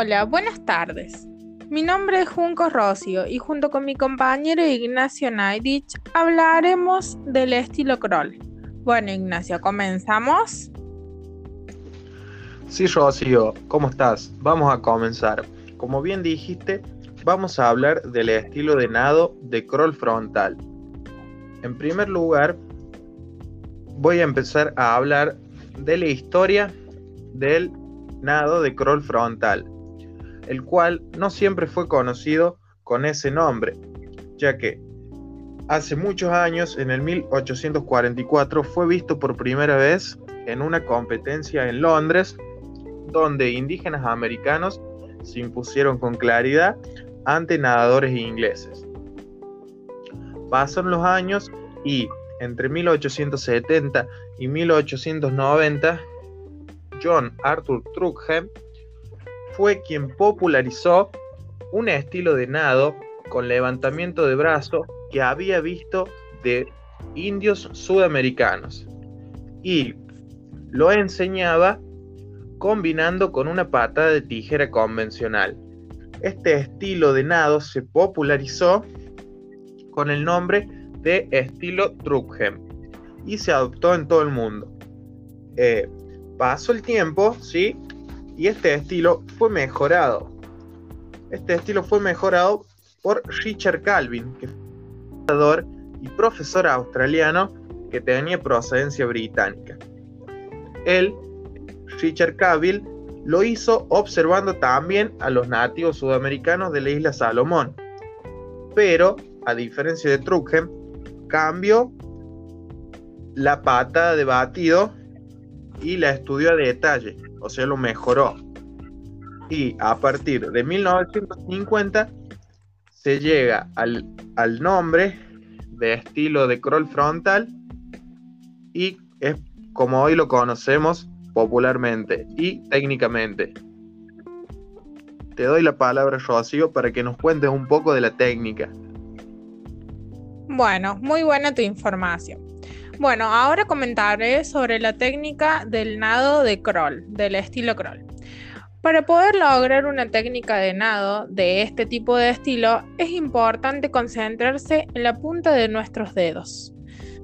Hola, buenas tardes. Mi nombre es Junco Rocio y junto con mi compañero Ignacio Naidich hablaremos del estilo crawl. Bueno, Ignacio, ¿comenzamos? Sí, Rocío, ¿cómo estás? Vamos a comenzar. Como bien dijiste, vamos a hablar del estilo de nado de crawl frontal. En primer lugar, voy a empezar a hablar de la historia del nado de crawl frontal, el cual no siempre fue conocido con ese nombre, ya que hace muchos años, en el 1844, fue visto por primera vez en una competencia en Londres, donde indígenas americanos se impusieron con claridad ante nadadores ingleses. Pasaron los años y entre 1870 y 1890, John Arthur Truxham fue quien popularizó un estilo de nado con levantamiento de brazo que había visto de indios sudamericanos y lo enseñaba combinando con una pata de tijera convencional. Este estilo de nado se popularizó con el nombre de estilo Truxham y se adoptó en todo el mundo. Eh, pasó el tiempo, ¿sí? Y este estilo fue mejorado. Este estilo fue mejorado por Richard Calvin, que fue y profesor australiano que tenía procedencia británica. Él, Richard Calvin, lo hizo observando también a los nativos sudamericanos de la isla Salomón. Pero, a diferencia de Truxham, cambió la pata de batido y la estudió a detalle, o sea, lo mejoró. Y a partir de 1950 se llega al, al nombre de estilo de crawl frontal y es como hoy lo conocemos popularmente y técnicamente. Te doy la palabra, Rocío, para que nos cuentes un poco de la técnica. Bueno, muy buena tu información. Bueno, ahora comentaré sobre la técnica del nado de crawl, del estilo crawl. Para poder lograr una técnica de nado de este tipo de estilo, es importante concentrarse en la punta de nuestros dedos,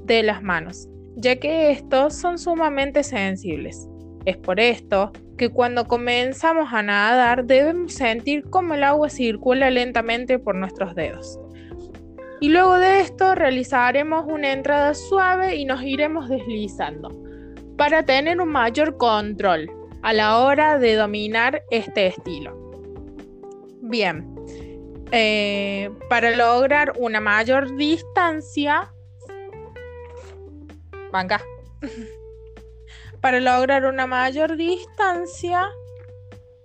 de las manos, ya que estos son sumamente sensibles. Es por esto que cuando comenzamos a nadar debemos sentir cómo el agua circula lentamente por nuestros dedos. Y luego de esto realizaremos una entrada suave y nos iremos deslizando para tener un mayor control a la hora de dominar este estilo. Bien, eh, para lograr una mayor distancia, venga, para lograr una mayor distancia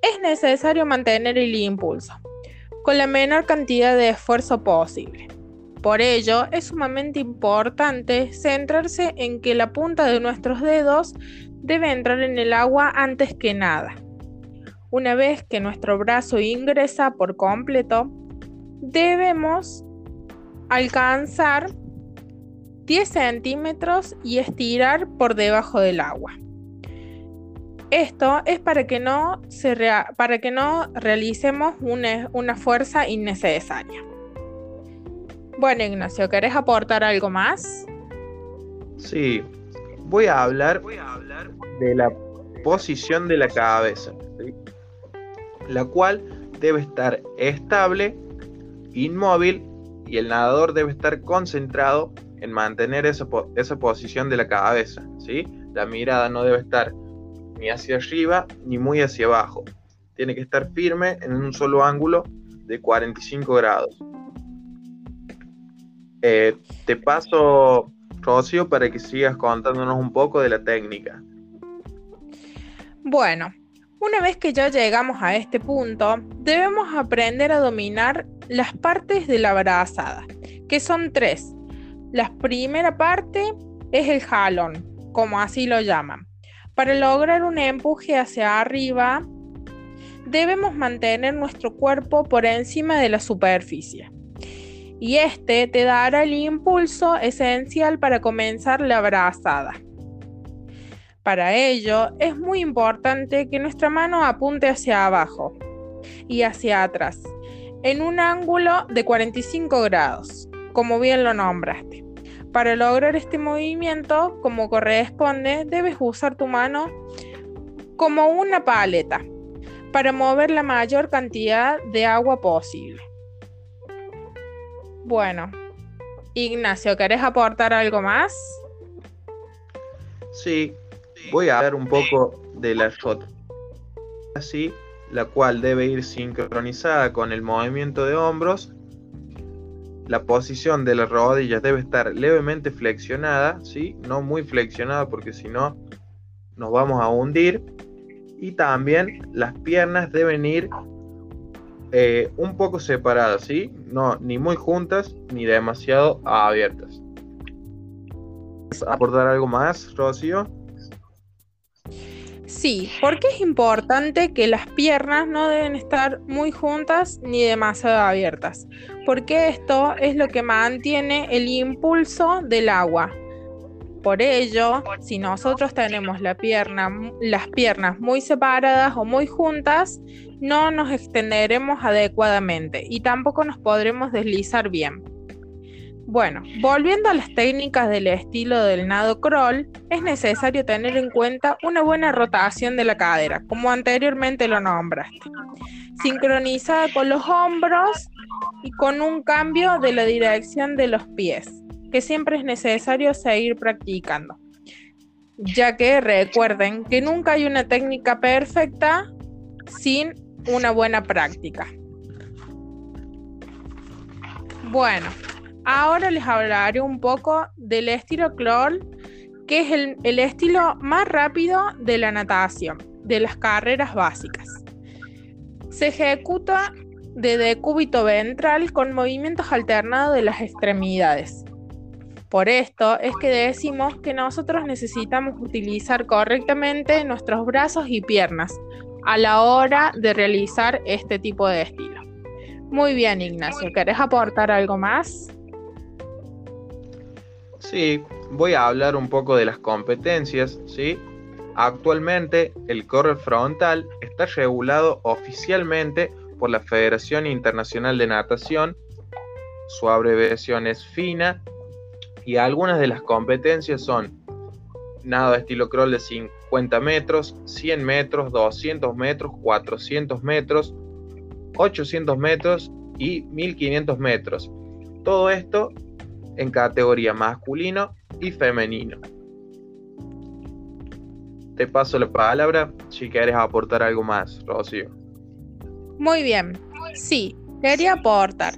es necesario mantener el impulso con la menor cantidad de esfuerzo posible. Por ello, es sumamente importante centrarse en que la punta de nuestros dedos debe entrar en el agua antes que nada. Una vez que nuestro brazo ingresa por completo, debemos alcanzar 10 centímetros y estirar por debajo del agua. Esto es para que no, para que no realicemos una fuerza innecesaria. Bueno, Ignacio, ¿querés aportar algo más? Sí, voy a hablar, de la posición de la cabeza, la cual debe estar estable, inmóvil y el nadador debe estar concentrado en mantener esa, esa posición de la cabeza. ¿sí? La mirada no debe estar ni hacia arriba ni muy hacia abajo. Tiene que estar firme en un solo ángulo de 45 grados. Eh, te paso, Rocío, para que sigas contándonos un poco de la técnica. Bueno, una vez que ya llegamos a este punto, debemos aprender a dominar las partes de la brazada, que son tres. La primera parte es el jalón, como así lo llaman. Para lograr un empuje hacia arriba, debemos mantener nuestro cuerpo por encima de la superficie y este te dará el impulso esencial para comenzar la brazada. Para ello es muy importante que nuestra mano apunte hacia abajo, y hacia atrás, en un ángulo de 45 grados, como bien lo nombraste. Para lograr este movimiento, como corresponde, debes usar tu mano como una paleta para mover la mayor cantidad de agua posible. Bueno, Ignacio, ¿querés aportar algo más? Sí, voy a hablar un poco de la así, la cual debe ir sincronizada con el movimiento de hombros. La posición de las rodillas debe estar levemente flexionada, ¿sí? no muy flexionada porque si no nos vamos a hundir. Y también las piernas deben ir eh, un poco separadas, ¿sí? No, ni muy juntas ni demasiado abiertas. ¿Aportar algo más, Rocío? Sí, porque es importante que las piernas no deben estar muy juntas ni demasiado abiertas, porque esto es lo que mantiene el impulso del agua. Por ello, si nosotros tenemos las piernas muy separadas o muy juntas, no nos extenderemos adecuadamente y tampoco nos podremos deslizar bien. Bueno, volviendo a las técnicas del estilo del nado crawl, es necesario tener en cuenta una buena rotación de la cadera, como anteriormente lo nombraste, sincronizada con los hombros y con un cambio de la dirección de los pies que siempre es necesario seguir practicando, ya que recuerden que nunca hay una técnica perfecta sin una buena práctica. Bueno, ahora les hablaré un poco del estilo crawl, que es el, estilo más rápido de la natación, de las carreras básicas. Se ejecuta de decúbito ventral con movimientos alternados de las extremidades. Por esto es que decimos que nosotros necesitamos utilizar correctamente nuestros brazos y piernas a la hora de realizar este tipo de estilo. Muy bien, Ignacio, ¿querés aportar algo más? Sí, voy a hablar un poco de las competencias, ¿sí? Actualmente el correr frontal está regulado oficialmente por la Federación Internacional de Natación, su abreviación es FINA y algunas de las competencias son nado estilo crawl de 50 metros, 100 metros, 200 metros, 400 metros, 800 metros y 1500 metros. Todo esto en categoría masculino y femenino. Te paso la palabra si quieres aportar algo más, Rocío. Muy bien, sí, quería aportar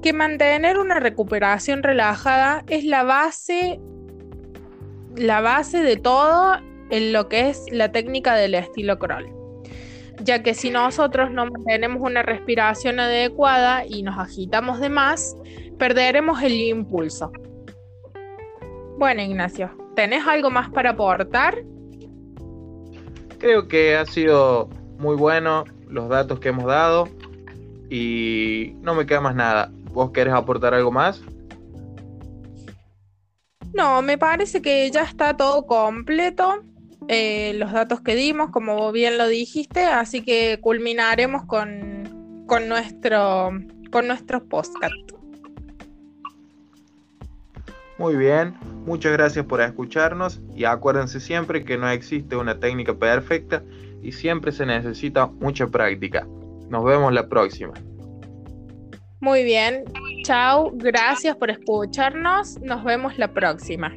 que mantener una recuperación relajada es la base, la base de todo en lo que es la técnica del estilo crawl. Ya que si nosotros no mantenemos una respiración adecuada y nos agitamos de más, perderemos el impulso. Bueno, Ignacio, ¿tenés algo más para aportar? Creo que ha sido muy bueno los datos que hemos dado y no me queda más nada. ¿Vos querés aportar algo más? No, me parece que ya está todo completo. Eh, los datos que dimos, como bien lo dijiste, así que culminaremos con, con nuestro con nuestro podcast. Muy bien, muchas gracias por escucharnos y acuérdense siempre que no existe una técnica perfecta y siempre se necesita mucha práctica. Nos vemos la próxima. Muy bien. Chao. Gracias por escucharnos. Nos vemos la próxima.